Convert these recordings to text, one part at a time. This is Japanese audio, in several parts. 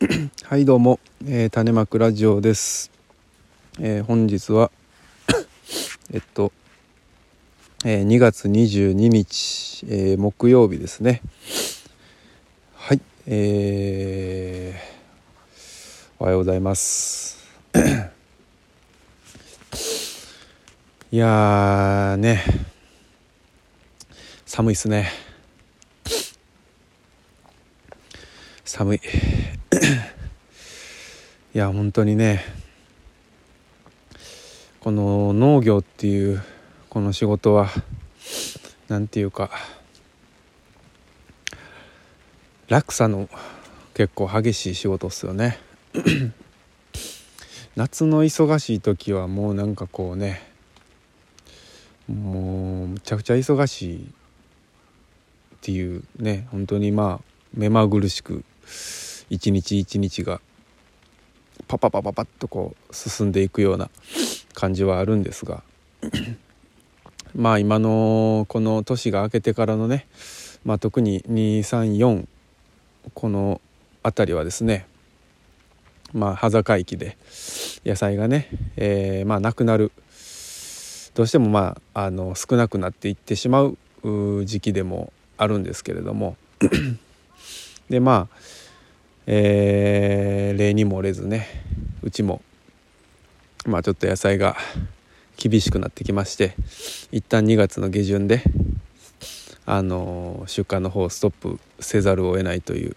はいどうも、えー、種まくラジオです、えー、本日は えっと、えー、2月22日、えー、木曜日ですね。はいえー、おはようございます。いやね寒いっすね。寒い。いや本当にねこの農業っていうこの仕事は何て言うか落差の結構激しい仕事っすよね。夏の忙しい時はもうなんかこうねもうむちゃくちゃ忙しいっていうね本当にまあ目まぐるしく一日一日がパパパパパッとこう進んでいくような感じはあるんですが まあ今のこの年が明けてからのね、まあ、特に234この辺りはですねまあ端境期で野菜がね、えー、まあなくなる。どうしてもまああの少なくなっていってしまう時期でもあるんですけれども。でまあえー、例に漏れずねうちもまあちょっと野菜が厳しくなってきまして一旦2月の下旬であの出荷の方をストップせざるを得ないという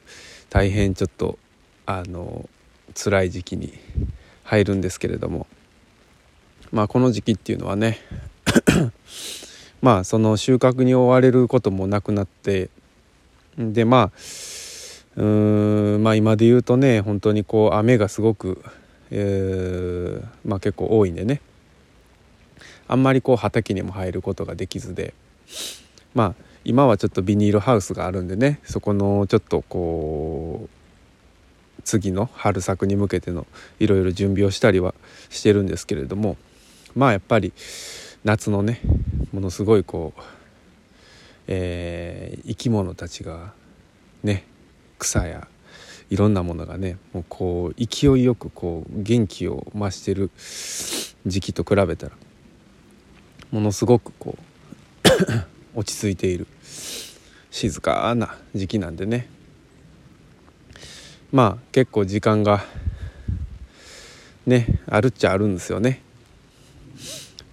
大変ちょっとあの辛い時期に入るんですけれどもまあこの時期っていうのはね まあその収穫に追われることもなくなってでまあうーんまあ今で言うとね本当にこう雨がすごく、えー、まあ、結構多いんでね。あんまりこう畑にも入ることができずで。まあ今はちょっとビニールハウスがあるんでね。そこのちょっとこう次の春作に向けてのいろいろ準備をしたりはしてるんですけれども。まあやっぱり夏のねものすごいこう、えー、生き物たちがね草やいろんなものがねもうこう勢いよくこう元気を増してる時期と比べたらものすごくこう 落ち着いている静かな時期なんでねまあ結構時間がねあるっちゃあるんですよね。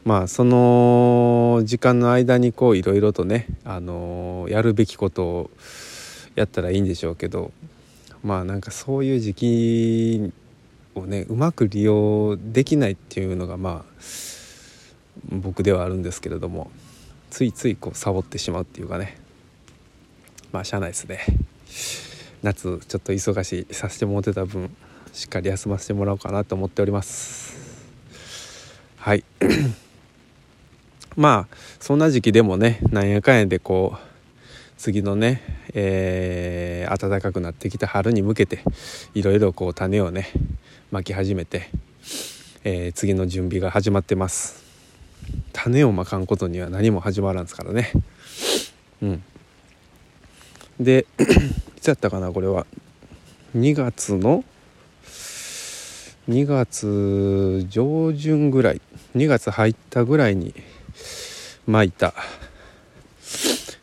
まあその時間の間にこういろいろとね、あのやるべきことをやったらいいんでしょうけどまあなんかそういう時期をねうまく利用できないっていうのがまあ僕ではあるんですけれどもついついこうサボってしまうっていうかね。まあしゃあないですね。夏ちょっと忙しいさせてもらってた分しっかり休ませてもらおうかなと思っております。はい。まあそんな時期でもねなんやかんやでこう次のね、えー、暖かくなってきた春に向けていろいろこう種をねまき始めて、えー、次の準備が始まってます。種をまかんことには何も始まらんすからね。うん。で いつやったかなこれは。2月の2月上旬ぐらい。2月入ったぐらいにまいた。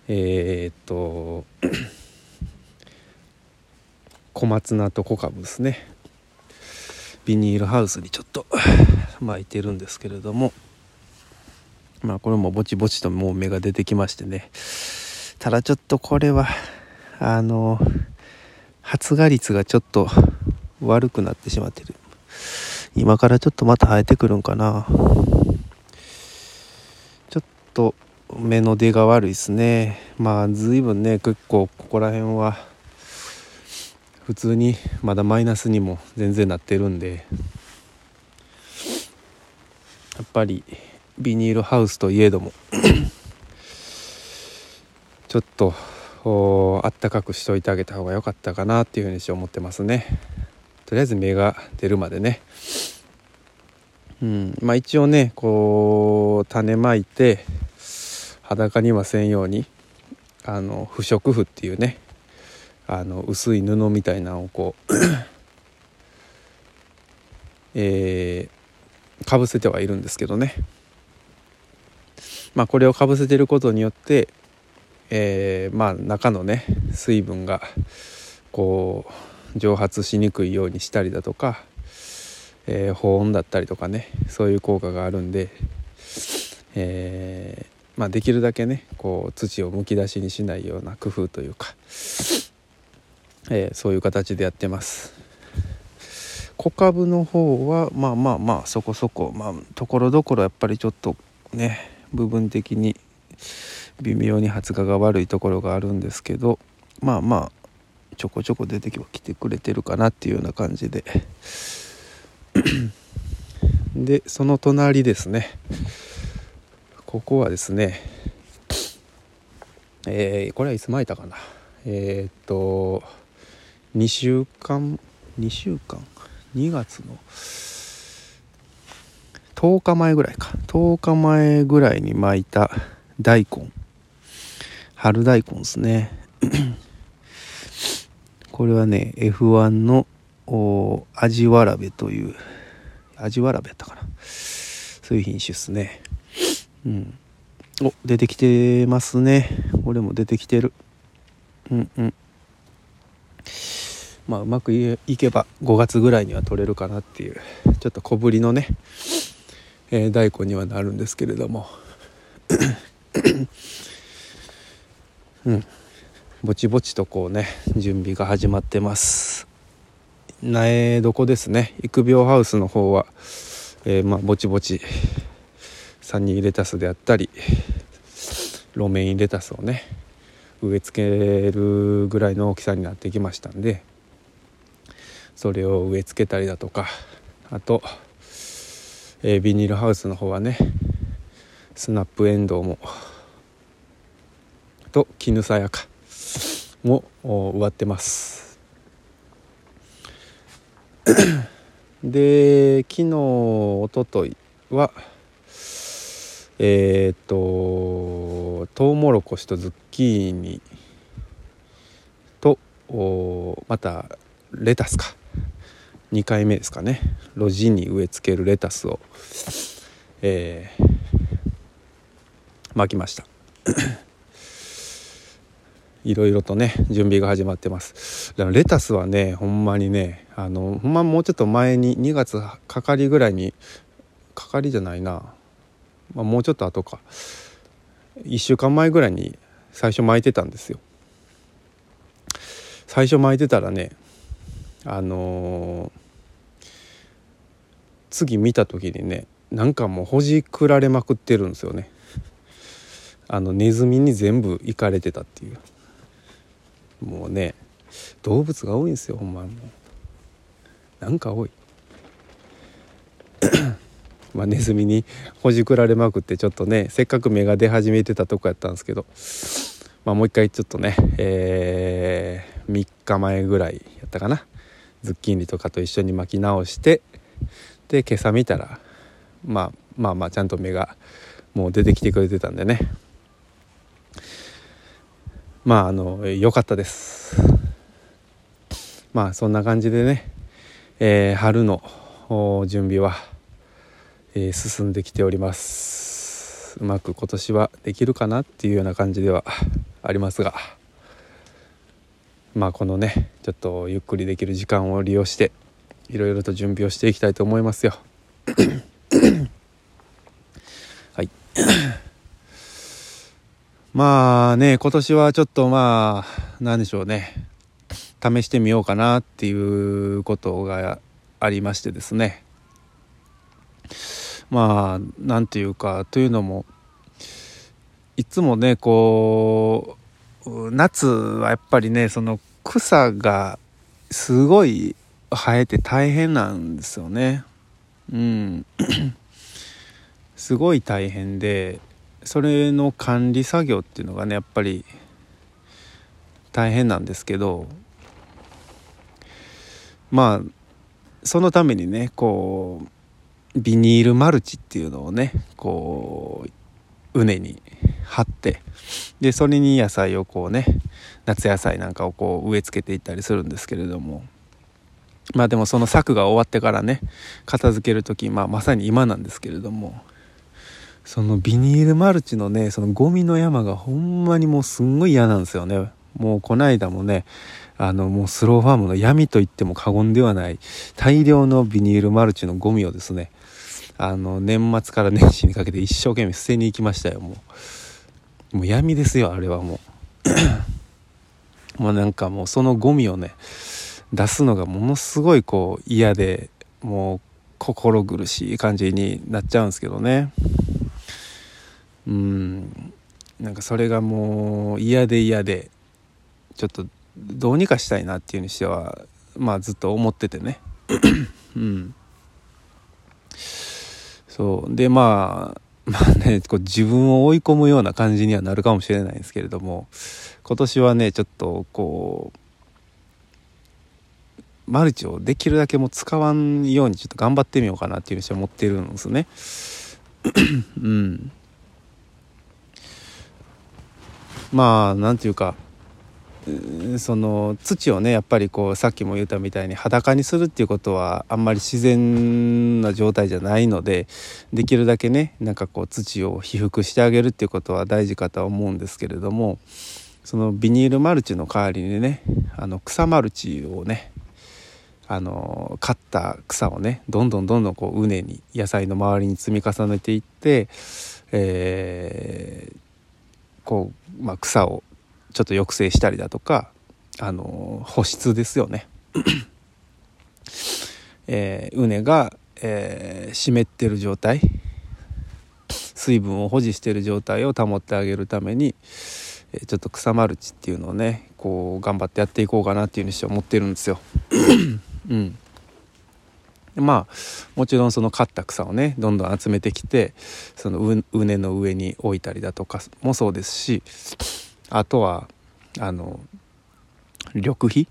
えー、っと 小松菜と小株ですね。ビニールハウスにちょっと 巻いてるんですけれども。まあこれもぼちぼちともう芽が出てきましてね。ただちょっとこれはあの発芽率がちょっと悪くなってしまってる。今からちょっとまた生えてくるんかな。ちょっと目の出が悪いですね。まあ随分ね結構ここら辺は普通にまだマイナスにも全然なってるんで。やっぱりビニールハウスといえども ちょっとあったかくしといてあげた方が良かったかなっていうふうにして思ってますね。とりあえず芽が出るまでね。うん。まあ一応ねこう種まいて裸にはせんようにあの不織布っていうねあの薄い布みたいなのをこうえー、かぶせてはいるんですけどね。まあこれをかぶせてることによって、えー、まあ中のね水分がこう蒸発しにくいようにしたりだとか、えー、保温だったりとかねそういう効果があるんで、えーまあ、できるだけねこう土をむき出しにしないような工夫というか、えー、そういう形でやってます。小株の方はまあまあまあそこそこまあところどころやっぱりちょっとね部分的に微妙に発芽が悪いところがあるんですけどまあまあちょこちょこ出てきてくれてるかなっていうような感じで。でその隣ですね。ここはですねえー、これはいつ巻いたかな。えー、っと2週間2週間？2月の10日前ぐらいか。10日前ぐらいに巻いた大根。春大根ですね。これはね F1 の味わらべという味わらべやったかな。そういう品種っすね。うん。お出てきてますね。俺も出てきてる。うんうん。まあうまくいけば5月ぐらいには取れるかなっていうちょっと小ぶりのね、えー、大根にはなるんですけれども。うん。ぼちぼちとこうね準備が始まってます。苗床ですね。育苗ハウスの方は、えー、まあぼちぼちサニーレタスであったりロメインレタスをね植え付けるぐらいの大きさになってきましたんでそれを植え付けたりだとかあと、えー、ビニールハウスの方はねスナップエンドウもと絹さやかも植わってます。で昨日おとといはえっ、とトウモロコシとズッキーニとまたレタスか。2回目ですかね。路地に植え付けるレタスを、えー、巻きました。いろいろとね準備が始まってます。レタスはねほんまにねあのほんまもうちょっと前に2月かかりぐらいにかかりじゃないな。まあ、もうちょっと後か。1週間前ぐらいに最初巻いてたんですよ。最初巻いてたらねあのー、次見た時にねなんかもうほじくられまくってるんですよね。あのネズミに全部行かれてたっていう。もうね動物が多いんですよほんま。もうなんか多い。まあ、ネズミにほじくられまくってちょっとねせっかく芽が出始めてたとこやったんですけど、まあ、もう一回ちょっとね、えー、3日前ぐらいやったかな。ズッキーニとかと一緒に巻き直してで今朝見たら、まあ、まあまあちゃんと芽がもう出てきてくれてたんでね。まああの良かったです。まあそんな感じでね、えー、春の準備はえー、進んできております。うまく今年はできるかなっていうような感じではありますが。まあこのねちょっとゆっくりできる時間を利用していろいろと準備をしていきたいと思いますよ。はい。まあね今年はちょっとまあ何でしょうね。試してみようかなっていうことがありましてですねまあ何て言うかというのもいつもねこう夏はやっぱりねその草がすごい生えて大変なんですよね。うん。すごい大変でそれの管理作業っていうのがねやっぱり大変なんですけどまあそのためにねこうビニールマルチっていうのをねこう畝に張ってでそれに野菜をこうね夏野菜なんかをこう植え付けていったりするんですけれども。まあでもその策が終わってからね片付ける時、まあ、まさに今なんですけれどもそのビニールマルチのねそのゴミの山がほんまにもうすんごい嫌なんですよね。もうこないだもねあのもうスローファームの闇と言っても過言ではない大量のビニールマルチのゴミをですねあの年末から年始にかけて一生懸命捨てに行きましたよもう。もう闇ですよあれはもう。もうなんかもうそのゴミをね出すのがものすごいこう嫌でもう心苦しい感じになっちゃうんですけどね。うん。なんかそれがもう嫌で嫌でちょっとどうにかしたいなっていうにしてはまあずっと思っててね。うん。そうでまあ まあねこう自分を追い込むような感じにはなるかもしれないですけれども今年はねちょっとこうマルチをできるだけもう使わんようにちょっと頑張ってみようかなっていうふうに思ってるんですね。うん、まあなんていうかその土をねやっぱりこうさっきも言ったみたいに裸にするっていうことはあんまり自然な状態じゃないのでできるだけねなんかこう土を被覆してあげるっていうことは大事かとは思うんですけれどもそのビニールマルチの代わりにねあの草マルチをねあの刈った草をねどんどんどんどんこう畝に野菜の周りに積み重ねていって、えー、こう、まあ、草をちょっと抑制したりだとかあの保湿ですよね。えー、畝が、えー、湿ってる状態水分を保持している状態を保ってあげるためにちょっと草マルチっていうのをねこう頑張ってやっていこうかなっていうふうにして思ってるんですよ。うんまあもちろんその刈った草をねどんどん集めてきてその畝の上に置いたりだとかもそうですしあとはあの緑肥？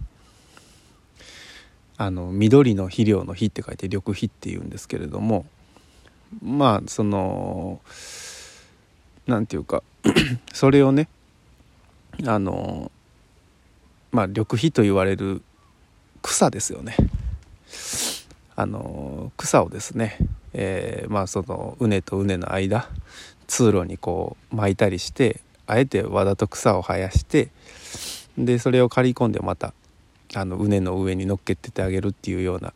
あの緑の肥料の肥って書いて緑肥っていうんですけれどもまあその何て言うか それをねあのまあ緑肥と言われる草ですよね。あの草をですね、えー、まあその畝と畝の間通路にこう巻いたりしてあえてわざと草を生やしてでそれを刈り込んでまたあの畝の上に乗っけててあげるっていうような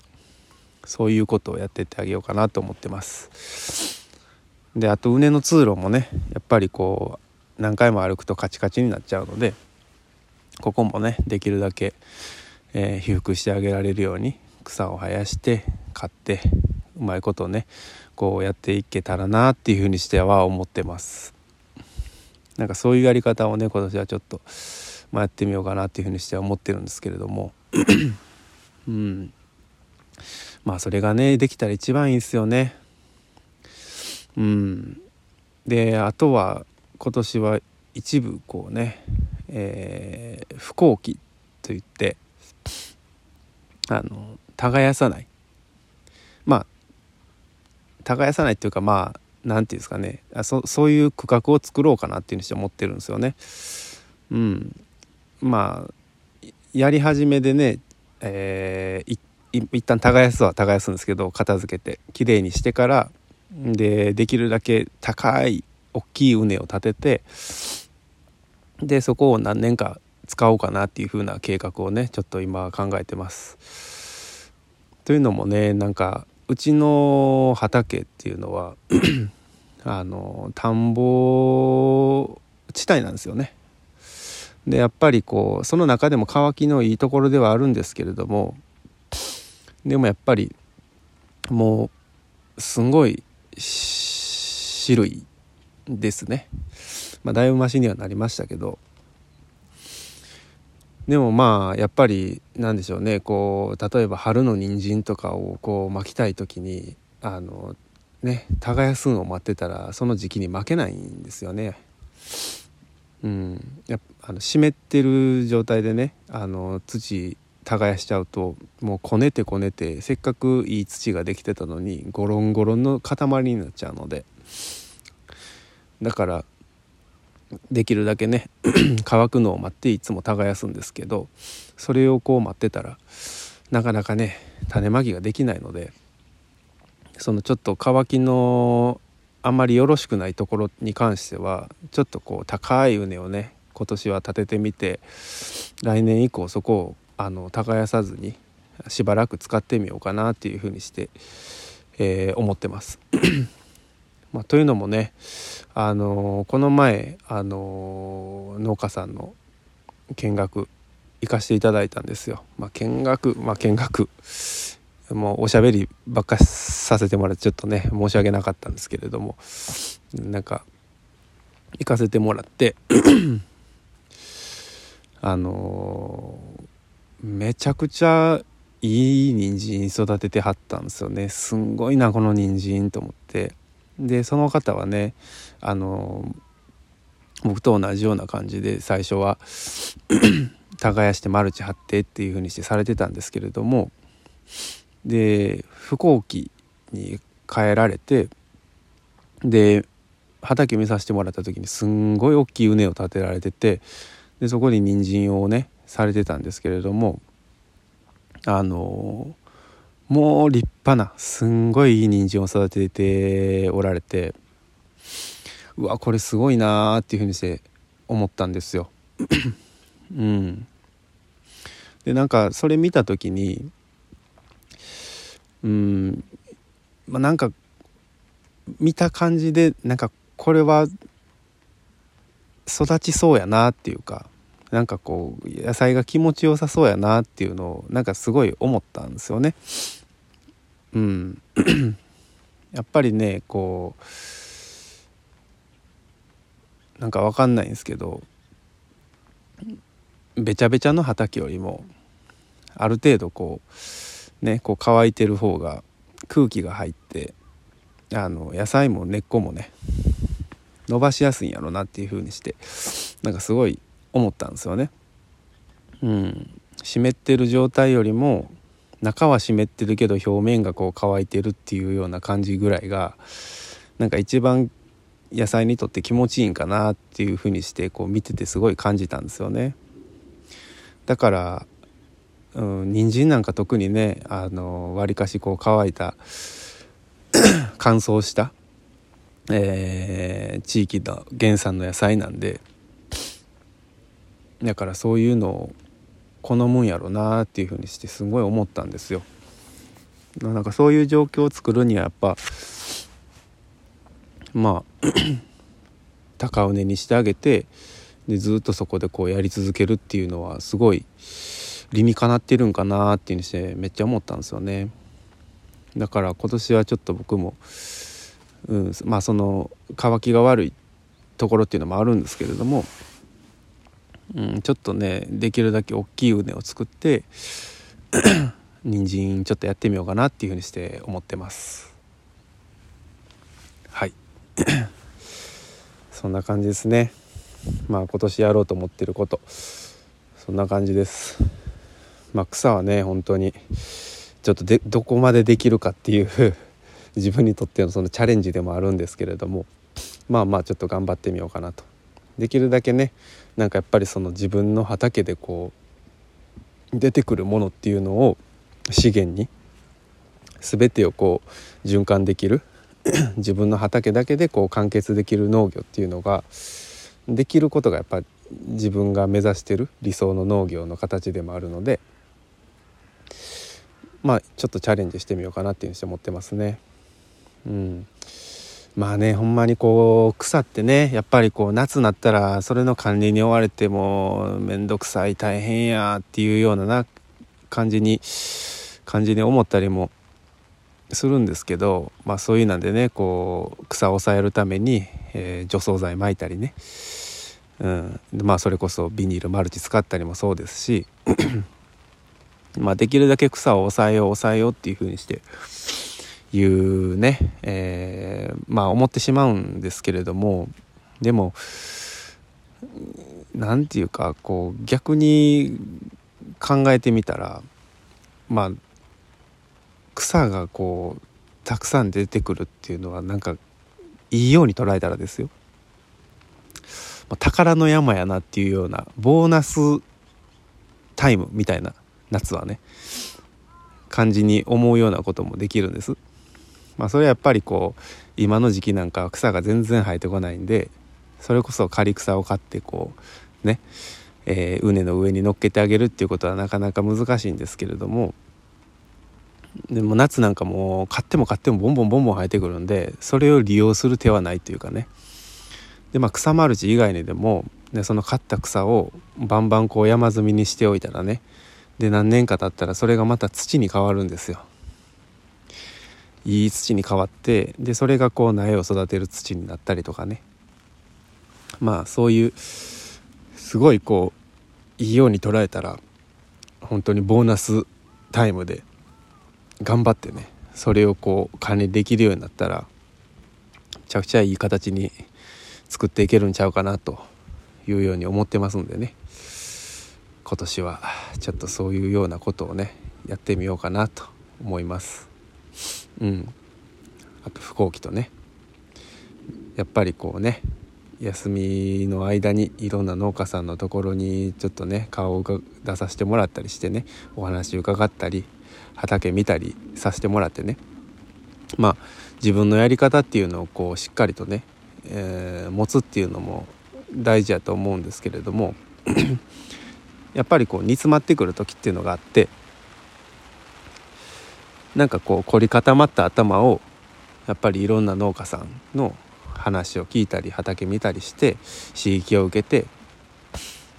そういうことをやってってあげようかなと思ってます。であと畝の通路もねやっぱりこう何回も歩くとカチカチになっちゃうのでここもねできるだけえー、被覆してあげられるように草を生やして買ってうまいことねこうやっていけたらなっていうふうにしては思ってますなんかそういうやり方をね今年はちょっと、まあ、やってみようかなっていうふうにしては思ってるんですけれども。うん。まあそれがねできたら一番いいですよね。うん。であとは今年は一部こうね、えー、不幸期といってあの耕さない。まあ耕さないっていうかまあ何て言うんですかねそそういう区画を作ろうかなっていうふうにして思ってるんですよね。うん、まあやり始めでね、えー、一旦耕すは耕すんですけど片付けてきれいにしてからでできるだけ高い大きい畝を立ててでそこを何年か使おうかなっていう風な計画をねちょっと今考えてます。というのもねなんかうちの畑っていうのは あの田んぼ地帯なんですよね。でやっぱりこうその中でも乾きのいいところではあるんですけれどもでもやっぱりもうすごい種類ですね。まあ、だいぶマシにはなりましたけどでもまあやっぱりなんでしょうね。こう例えば春の人参とかをこう巻きたい時にあのね耕すのを待ってたらその時期に負けないんですよね。うん、やあの湿ってる状態でねあの土耕しちゃうともうこねてこねてせっかくいい土ができてたのにゴロンゴロンの塊になっちゃうので。だからできるだけね 乾くのを待っていつも耕すんですけどそれをこう待ってたらなかなかね種まきができないのでそのちょっと乾きのあんまりよろしくないところに関してはちょっとこう高い畝をね今年は立ててみて来年以降そこをあの耕さずにしばらく使ってみようかなっていうふうにして、えー、思ってます。まあ、というのもね、あのー、この前、あのー、農家さんの見学行かせていただいたんですよ。まあ、見学、まあ、見学。もうおしゃべりばっかさせてもらってちょっとね申し訳なかったんですけれども。なんか行かせてもらって あのー、めちゃくちゃいい人参育ててはったんですよね。すんごいなこの人参と思って。でその方はねあの、僕と同じような感じで最初は 耕してマルチ張ってっていう風にしてされてたんですけれどもで飛行機に帰られてで畑見させてもらった時にすんごい大きい畝を立てられててでそこに人参をねされてたんですけれどもあのもう立派なすんごいいい人参を育てておられてうわこれすごいなーっていうふうにして思ったんですよ。うん、でなんかそれ見た時にうんまあなんか見た感じでなんかこれは育ちそうやなっていうかなんかこう野菜が気持ちよさそうやなっていうのをなんかすごい思ったんですよね。うん、やっぱりねこうなんかわかんないんですけどべちゃべちゃの畑よりもある程度こうねこう乾いてる方が空気が入ってあの野菜も根っこもね伸ばしやすいんやろなっていう風にしてなんかすごい思ったんですよね。うん、湿ってる状態よりも中は湿ってるけど表面がこう乾いてるっていうような感じぐらいがなんか一番野菜にとって気持ちいいんかなっていう風にしてこう見ててすごい感じたんですよね。だから、うん、人参なんか特にねあの割かしこう乾いた 乾燥した、えー、地域の原産の野菜なんでだからそういうのを好むんやろなっていうふうにしてすごい思ったんですよ。なんかそういう状況を作るにはやっぱまあ 高畝にしてあげてでずっとそこでこうやり続けるっていうのはすごい理にかなってるんかなっていうにしてめっちゃ思ったんですよね。だから今年はちょっと僕も、うん、まあその乾きが悪いところっていうのもあるんですけれどもうん、ちょっとねできるだけ大きい畝を作って 人参ちょっとやってみようかなっていうふうにして思ってます。はい。そんな感じですね。まあ今年やろうと思ってること。そんな感じです。まあ草はね本当にちょっとでどこまでできるかっていう 自分にとってのそのチャレンジでもあるんですけれども。まあまあちょっと頑張ってみようかなと。できるだけねなんかやっぱりその自分の畑でこう出てくるものっていうのを資源に全てをこう循環できる 自分の畑だけでこう完結できる農業っていうのができることがやっぱ自分が目指してる理想の農業の形でもあるのでまあちょっとチャレンジしてみようかなっていうふうにして思ってますね。うん、まあねほんまにこう草ってねやっぱりこう夏になったらそれの管理に追われても面倒くさい大変やっていうようなな感じに感じに思ったりもするんですけどまあそういうなんでねこう草を抑えるために、えー、除草剤撒いたりね、うん、まあそれこそビニールマルチ使ったりもそうですし まあできるだけ草を抑えよう抑えようっていう風にしていうね、えー、まあ思ってしまうんですけれどもでも何て言うかこう逆に考えてみたらまあ草がこうたくさん出てくるっていうのはなんかいいように捉えたらですよ宝の山やなっていうようなボーナスタイムみたいな夏はね感じに思うようなこともできるんです。まあ、それはやっぱりこう今の時期なんかは草が全然生えてこないんでそれこそ刈り草を買ってこうね、えー、畝の上に乗っけてあげるっていうことはなかなか難しいんですけれどもでも夏なんかもう買っても買ってもボンボンボンボン生えてくるんでそれを利用する手はないというかねでまあ草マルチ以外にでもでその刈った草をバンバンこう山積みにしておいたらねで何年か経ったらそれがまた土に変わるんですよ。いい土に変わってでそれがこう苗を育てる土になったりとかね。まあそういうすごいこういいように捉えたら本当にボーナスタイムで頑張ってねそれをこう管理できるようになったらめちゃくちゃいい形に作っていけるんちゃうかなというように思ってますんでね。今年はちょっとそういうようなことをねやってみようかなと思います。うん。あと飛行機とね。やっぱりこうね休みの間にいろんな農家さんのところにちょっとね顔を出させてもらったりしてねお話伺ったり畑見たりさせてもらってね。まあ自分のやり方っていうのをこうしっかりとね、えー、持つっていうのも大事やと思うんですけれども やっぱりこう煮詰まってくる時っていうのがあってなんかこう凝り固まった頭をやっぱりいろんな農家さんの話を聞いたり畑見たりして刺激を受けて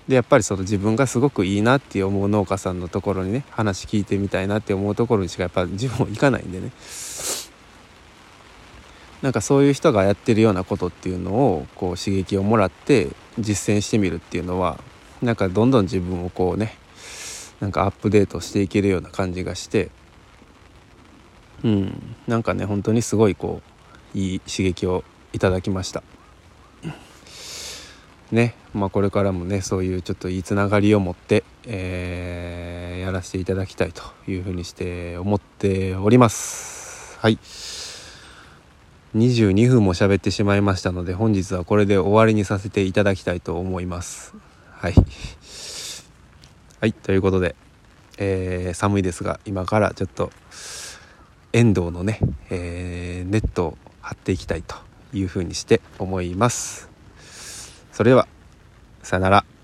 でやっぱりその自分がすごくいいなって思う農家さんのところにね話聞いてみたいなって思うところにしかやっぱ自分も行かないんでね。なんかそういう人がやってるようなことっていうのをこう刺激をもらって実践してみるっていうのはなんかどんどん自分をこうねなんかアップデートしていけるような感じがしてうん。なんかね本当にすごいこういい刺激をいただきました。ねまあこれからもねそういうちょっといいつながりを持って、えー、やらせていただきたいというふうにして思っております。はい。22分も喋ってしまいましたので本日はこれで終わりにさせていただきたいと思います。はい。はいということで、えー、寒いですが今からちょっと遠藤のね、えー、ネットを張っていきたいというふうにして思います。それではさよなら。